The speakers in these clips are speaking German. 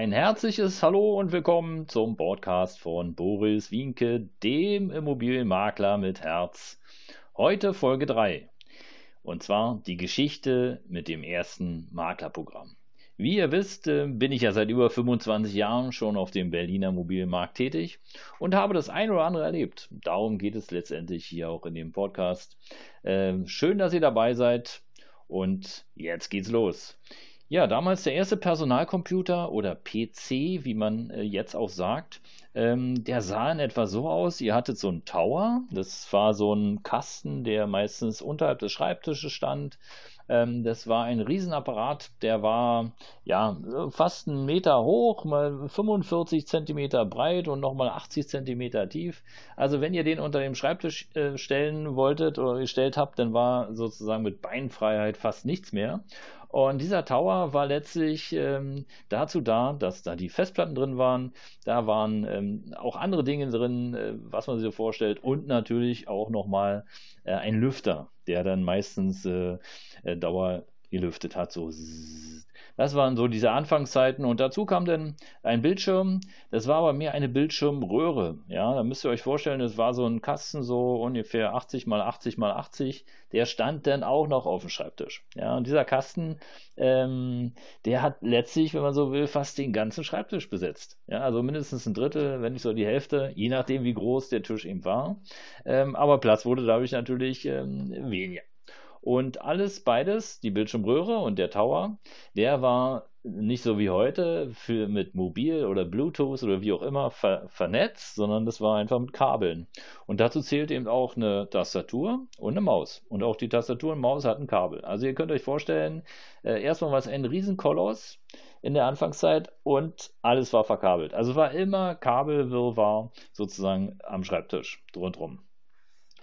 Ein herzliches Hallo und willkommen zum Podcast von Boris Wienke, dem Immobilienmakler mit Herz. Heute Folge 3. Und zwar die Geschichte mit dem ersten Maklerprogramm. Wie ihr wisst, äh, bin ich ja seit über 25 Jahren schon auf dem Berliner Immobilienmarkt tätig und habe das ein oder andere erlebt. Darum geht es letztendlich hier auch in dem Podcast. Ähm, schön, dass ihr dabei seid und jetzt geht's los. Ja, damals der erste Personalcomputer oder PC, wie man äh, jetzt auch sagt, ähm, der sah in etwa so aus. Ihr hattet so einen Tower, das war so ein Kasten, der meistens unterhalb des Schreibtisches stand. Ähm, das war ein Riesenapparat, der war ja fast einen Meter hoch, mal 45 Zentimeter breit und nochmal 80 Zentimeter tief. Also wenn ihr den unter dem Schreibtisch äh, stellen wolltet oder gestellt habt, dann war sozusagen mit Beinfreiheit fast nichts mehr. Und dieser Tower war letztlich ähm, dazu da, dass da die Festplatten drin waren, da waren ähm, auch andere Dinge drin, äh, was man sich so vorstellt, und natürlich auch nochmal äh, ein Lüfter, der dann meistens äh, äh Dauer gelüftet hat, so das waren so diese Anfangszeiten und dazu kam dann ein Bildschirm. Das war aber mehr eine Bildschirmröhre. Ja, da müsst ihr euch vorstellen, das war so ein Kasten so ungefähr 80 mal 80 mal 80. Der stand dann auch noch auf dem Schreibtisch. Ja, und dieser Kasten, ähm, der hat letztlich, wenn man so will, fast den ganzen Schreibtisch besetzt. Ja, also mindestens ein Drittel, wenn nicht so die Hälfte, je nachdem, wie groß der Tisch eben war. Ähm, aber Platz wurde dadurch natürlich ähm, weniger. Und alles beides, die Bildschirmröhre und der Tower, der war nicht so wie heute für, mit Mobil oder Bluetooth oder wie auch immer ver, vernetzt, sondern das war einfach mit Kabeln. Und dazu zählt eben auch eine Tastatur und eine Maus. Und auch die Tastatur und Maus hatten Kabel. Also ihr könnt euch vorstellen, äh, erstmal war es ein Riesenkoloss in der Anfangszeit und alles war verkabelt. Also war immer Kabelwirrwarr sozusagen am Schreibtisch rundherum.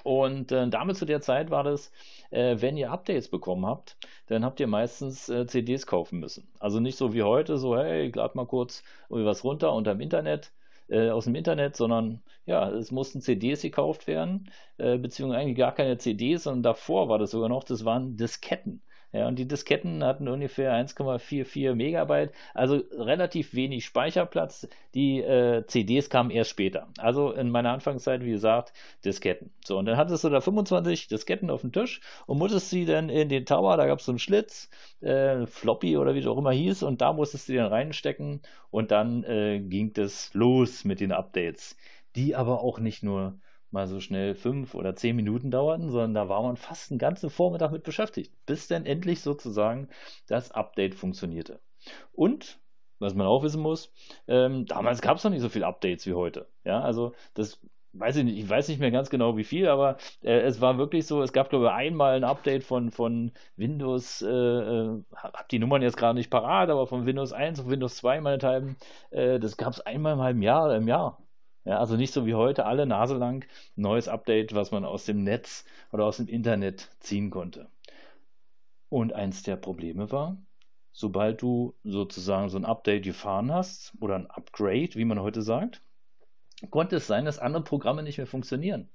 Und äh, damit zu der Zeit war das, äh, wenn ihr Updates bekommen habt, dann habt ihr meistens äh, CDs kaufen müssen. Also nicht so wie heute, so hey, lade mal kurz was runter unterm Internet, äh, aus dem Internet, sondern ja, es mussten CDs gekauft werden, äh, beziehungsweise eigentlich gar keine CDs, sondern davor war das sogar noch, das waren Disketten. Ja, und die Disketten hatten ungefähr 1,44 Megabyte, also relativ wenig Speicherplatz. Die äh, CDs kamen erst später. Also in meiner Anfangszeit, wie gesagt, Disketten. So, und dann hattest du da 25 Disketten auf dem Tisch und musstest sie dann in den Tower, da gab es so einen Schlitz, äh, Floppy oder wie es auch immer hieß, und da musstest du dann reinstecken und dann äh, ging das los mit den Updates. Die aber auch nicht nur mal so schnell fünf oder zehn Minuten dauerten, sondern da war man fast einen ganzen Vormittag mit beschäftigt, bis dann endlich sozusagen das Update funktionierte. Und was man auch wissen muss, ähm, damals gab es noch nicht so viele Updates wie heute. Ja, also das weiß ich nicht, ich weiß nicht mehr ganz genau wie viel, aber äh, es war wirklich so, es gab glaube ich einmal ein Update von, von Windows, äh, äh, hab die Nummern jetzt gerade nicht parat, aber von Windows 1 auf Windows 2 meinethalben, äh, das gab es einmal im halben Jahr, im Jahr. Ja, also nicht so wie heute alle Nase lang neues Update, was man aus dem Netz oder aus dem Internet ziehen konnte. Und eins der Probleme war, sobald du sozusagen so ein Update gefahren hast oder ein Upgrade, wie man heute sagt, konnte es sein, dass andere Programme nicht mehr funktionieren.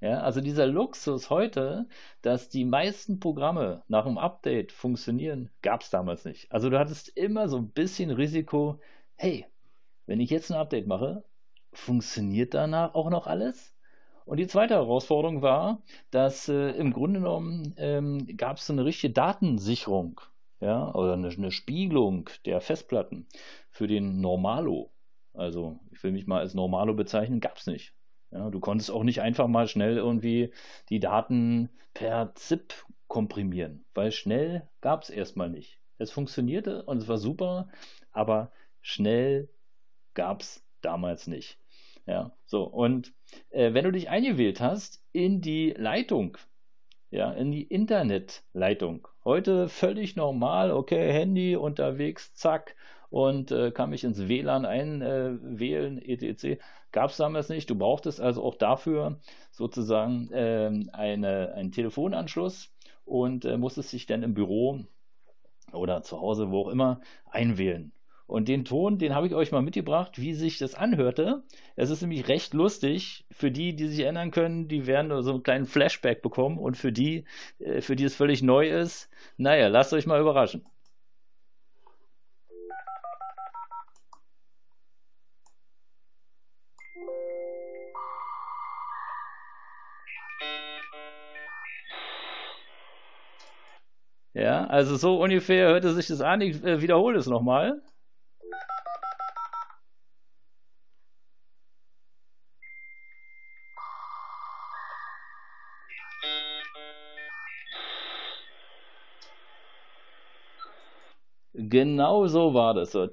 Ja, also dieser Luxus heute, dass die meisten Programme nach einem Update funktionieren, gab es damals nicht. Also du hattest immer so ein bisschen Risiko, hey, wenn ich jetzt ein Update mache, funktioniert danach auch noch alles? Und die zweite Herausforderung war, dass äh, im Grunde genommen ähm, gab es eine richtige Datensicherung, ja, oder eine, eine, Spiegelung der Festplatten für den Normalo. Also ich will mich mal als Normalo bezeichnen, gab es nicht. Ja, du konntest auch nicht einfach mal schnell irgendwie die Daten per ZIP komprimieren, weil schnell gab es erstmal nicht. Es funktionierte und es war super, aber schnell gab es damals nicht. Ja, so. Und äh, wenn du dich eingewählt hast in die Leitung, ja, in die Internetleitung, heute völlig normal, okay, Handy unterwegs, zack, und äh, kann mich ins WLAN einwählen, äh, etc. Gab es damals nicht. Du brauchtest also auch dafür sozusagen ähm, eine, einen Telefonanschluss und äh, musstest dich dann im Büro oder zu Hause, wo auch immer, einwählen. Und den Ton, den habe ich euch mal mitgebracht, wie sich das anhörte. Es ist nämlich recht lustig. Für die, die sich erinnern können, die werden so einen kleinen Flashback bekommen. Und für die, äh, für die es völlig neu ist, naja, lasst euch mal überraschen. Ja, also so ungefähr hörte sich das an. Ich äh, wiederhole es nochmal. Genau so war das. So.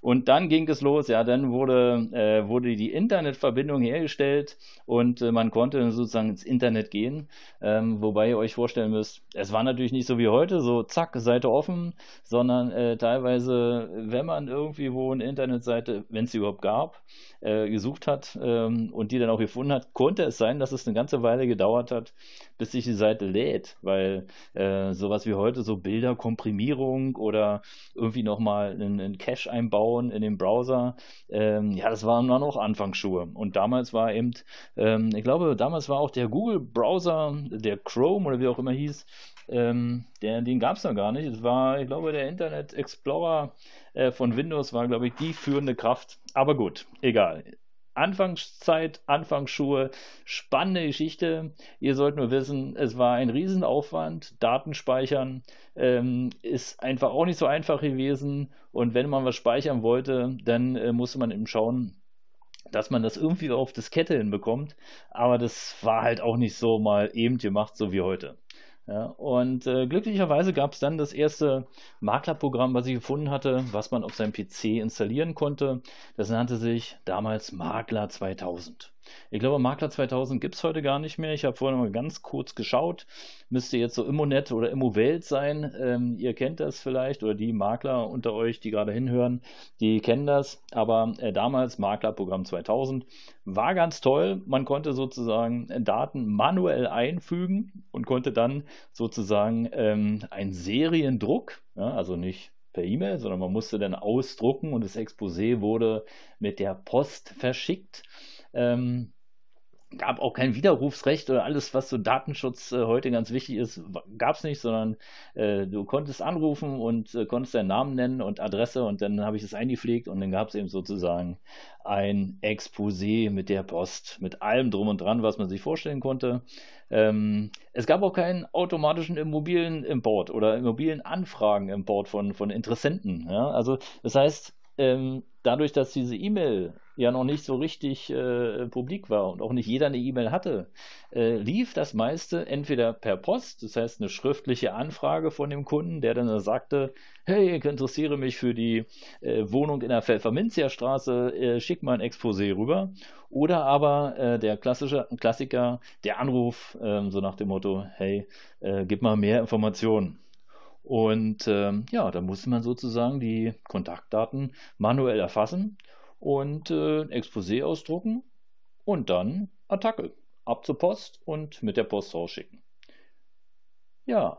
Und dann ging es los. Ja, dann wurde, äh, wurde die Internetverbindung hergestellt und äh, man konnte sozusagen ins Internet gehen. Ähm, wobei ihr euch vorstellen müsst, es war natürlich nicht so wie heute, so zack, Seite offen, sondern äh, teilweise, wenn man irgendwie wo eine Internetseite, wenn es sie überhaupt gab, äh, gesucht hat ähm, und die dann auch gefunden hat, konnte es sein, dass es eine ganze Weile gedauert hat, bis sich die Seite lädt, weil äh, sowas wie heute so Bilderkomprimierung oder irgendwie nochmal einen, einen Cache einbauen in den Browser, ähm, ja, das waren dann auch Anfangsschuhe. Und damals war eben, ähm, ich glaube, damals war auch der Google Browser, der Chrome oder wie auch immer hieß, ähm, der, den gab es noch gar nicht. Es war, ich glaube, der Internet Explorer äh, von Windows war, glaube ich, die führende Kraft. Aber gut, egal. Anfangszeit, Anfangsschuhe, spannende Geschichte. Ihr sollt nur wissen, es war ein Riesenaufwand. Datenspeichern ähm, ist einfach auch nicht so einfach gewesen. Und wenn man was speichern wollte, dann äh, musste man eben schauen, dass man das irgendwie auf Diskette hinbekommt. Aber das war halt auch nicht so mal eben gemacht, so wie heute. Ja, und äh, glücklicherweise gab es dann das erste Maklerprogramm, was ich gefunden hatte, was man auf seinem PC installieren konnte. Das nannte sich damals Makler 2000. Ich glaube, Makler 2000 gibt es heute gar nicht mehr. Ich habe vorhin mal ganz kurz geschaut. Müsste jetzt so Immonet oder Immowelt sein. Ähm, ihr kennt das vielleicht oder die Makler unter euch, die gerade hinhören, die kennen das. Aber äh, damals Maklerprogramm 2000 war ganz toll. Man konnte sozusagen Daten manuell einfügen und konnte dann sozusagen ähm, einen Seriendruck, ja, also nicht per E-Mail, sondern man musste dann ausdrucken und das Exposé wurde mit der Post verschickt. Ähm, gab auch kein Widerrufsrecht oder alles, was so Datenschutz äh, heute ganz wichtig ist, gab es nicht, sondern äh, du konntest anrufen und äh, konntest deinen Namen nennen und Adresse und dann habe ich es eingepflegt und dann gab es eben sozusagen ein Exposé mit der Post, mit allem drum und dran, was man sich vorstellen konnte. Ähm, es gab auch keinen automatischen Immobilienimport oder Immobilienanfragen-Import von, von Interessenten. Ja? Also das heißt, ähm, dadurch, dass diese E-Mail ja noch nicht so richtig äh, publik war und auch nicht jeder eine E-Mail hatte, äh, lief das meiste entweder per Post, das heißt eine schriftliche Anfrage von dem Kunden, der dann sagte, hey, ich interessiere mich für die äh, Wohnung in der Pfefferminzia Straße, äh, schick mal ein Exposé rüber. Oder aber äh, der klassische Klassiker, der Anruf, ähm, so nach dem Motto, hey, äh, gib mal mehr Informationen. Und ähm, ja, da musste man sozusagen die Kontaktdaten manuell erfassen und äh, Exposé ausdrucken und dann Attacke. Ab zur Post und mit der Post rausschicken. Ja,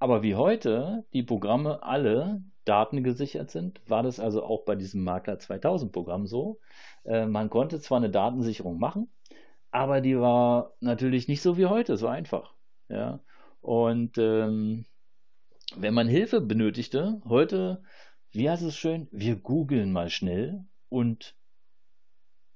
aber wie heute die Programme alle datengesichert sind, war das also auch bei diesem Makler 2000 Programm so. Äh, man konnte zwar eine Datensicherung machen, aber die war natürlich nicht so wie heute, so einfach. Ja, und ähm, wenn man Hilfe benötigte, heute, wie heißt es schön, wir googeln mal schnell und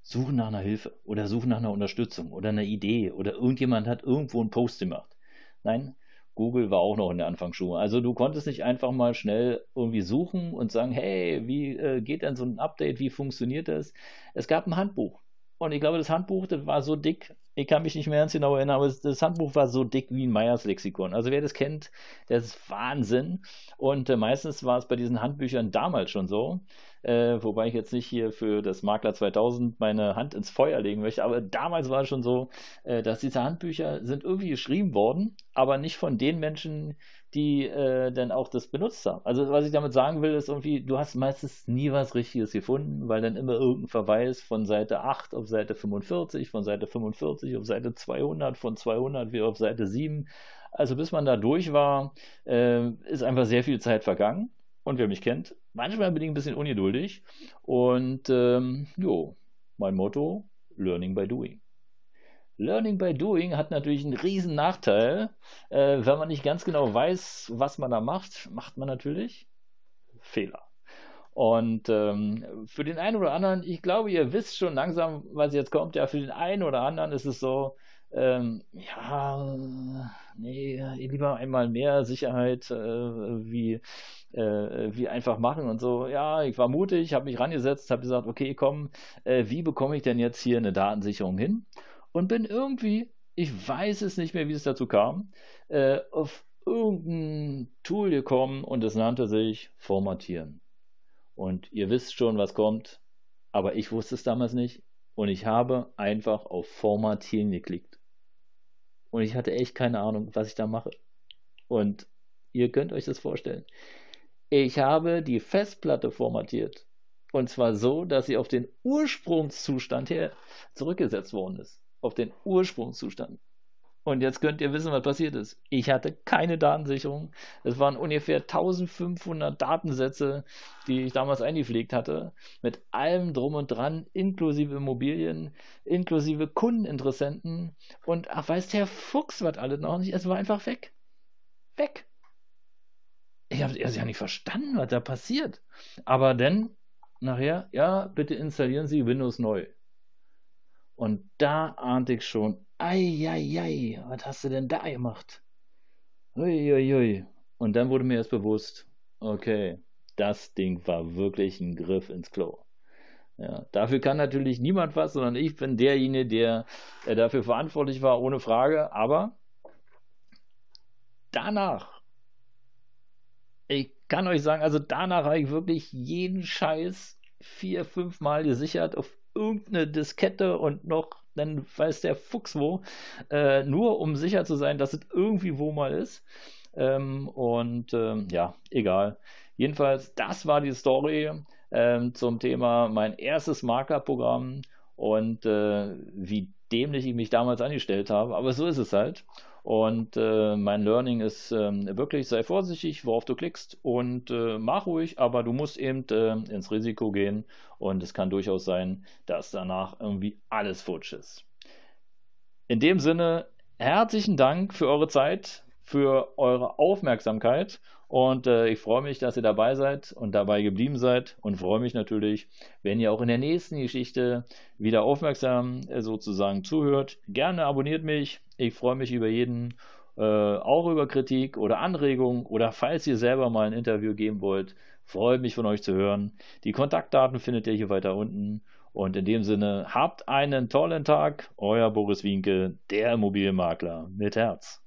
suchen nach einer Hilfe oder suchen nach einer Unterstützung oder einer Idee oder irgendjemand hat irgendwo einen Post gemacht. Nein, Google war auch noch in der Anfangsschule. Also du konntest nicht einfach mal schnell irgendwie suchen und sagen, hey, wie äh, geht denn so ein Update, wie funktioniert das? Es gab ein Handbuch. Und ich glaube, das Handbuch, das war so dick, ich kann mich nicht mehr ganz genau erinnern, aber das Handbuch war so dick wie ein Meyers Lexikon. Also wer das kennt, das ist Wahnsinn. Und äh, meistens war es bei diesen Handbüchern damals schon so, äh, wobei ich jetzt nicht hier für das Makler 2000 meine Hand ins Feuer legen möchte, aber damals war es schon so, äh, dass diese Handbücher sind irgendwie geschrieben worden, aber nicht von den Menschen, die äh, dann auch das benutzt haben. Also was ich damit sagen will, ist irgendwie, du hast meistens nie was Richtiges gefunden, weil dann immer irgendein Verweis von Seite 8 auf Seite 45, von Seite 45 auf Seite 200, von 200 wieder auf Seite 7. Also bis man da durch war, äh, ist einfach sehr viel Zeit vergangen. Und wer mich kennt, manchmal bin ich ein bisschen ungeduldig. Und ähm, jo, mein Motto, Learning by Doing. Learning by Doing hat natürlich einen riesen Nachteil. Äh, wenn man nicht ganz genau weiß, was man da macht, macht man natürlich Fehler. Und ähm, für den einen oder anderen, ich glaube, ihr wisst schon langsam, was jetzt kommt. Ja, für den einen oder anderen ist es so, ähm, ja, nee, lieber einmal mehr Sicherheit, äh, wie, äh, wie einfach machen und so. Ja, ich war mutig, habe mich rangesetzt, habe gesagt, okay, komm, äh, wie bekomme ich denn jetzt hier eine Datensicherung hin? und bin irgendwie, ich weiß es nicht mehr, wie es dazu kam, äh, auf irgendein Tool gekommen und es nannte sich Formatieren. Und ihr wisst schon, was kommt, aber ich wusste es damals nicht und ich habe einfach auf Formatieren geklickt. Und ich hatte echt keine Ahnung, was ich da mache. Und ihr könnt euch das vorstellen. Ich habe die Festplatte formatiert. Und zwar so, dass sie auf den Ursprungszustand her zurückgesetzt worden ist auf den Ursprungszustand. Und jetzt könnt ihr wissen, was passiert ist. Ich hatte keine Datensicherung. Es waren ungefähr 1500 Datensätze, die ich damals eingepflegt hatte, mit allem drum und dran, inklusive Immobilien, inklusive Kundeninteressenten. Und ach, weiß der Fuchs was alles noch nicht. Es war einfach weg. Weg. Ich habe es ja nicht verstanden, was da passiert. Aber dann, nachher, ja, bitte installieren Sie Windows neu. Und da ahnte ich schon, ei, ei, ei, was hast du denn da gemacht? Uiuiui. Ui, ui. Und dann wurde mir erst bewusst, okay, das Ding war wirklich ein Griff ins Klo. Ja, dafür kann natürlich niemand was, sondern ich bin derjenige, der, der dafür verantwortlich war, ohne Frage. Aber danach, ich kann euch sagen, also danach habe ich wirklich jeden Scheiß vier, fünf Mal gesichert auf irgendeine Diskette und noch, dann weiß der Fuchs wo, äh, nur um sicher zu sein, dass es irgendwie wo mal ist. Ähm, und ähm, ja, egal. Jedenfalls, das war die Story ähm, zum Thema mein erstes Maklerprogramm und äh, wie dämlich ich mich damals angestellt habe. Aber so ist es halt. Und äh, mein Learning ist äh, wirklich, sei vorsichtig, worauf du klickst und äh, mach ruhig, aber du musst eben äh, ins Risiko gehen und es kann durchaus sein, dass danach irgendwie alles futsch ist. In dem Sinne, herzlichen Dank für eure Zeit, für eure Aufmerksamkeit und äh, ich freue mich, dass ihr dabei seid und dabei geblieben seid und freue mich natürlich, wenn ihr auch in der nächsten Geschichte wieder aufmerksam äh, sozusagen zuhört. Gerne abonniert mich. Ich freue mich über jeden, äh, auch über Kritik oder Anregungen oder falls ihr selber mal ein Interview geben wollt, freue mich von euch zu hören. Die Kontaktdaten findet ihr hier weiter unten. Und in dem Sinne, habt einen tollen Tag. Euer Boris Wienke, der Immobilienmakler mit Herz.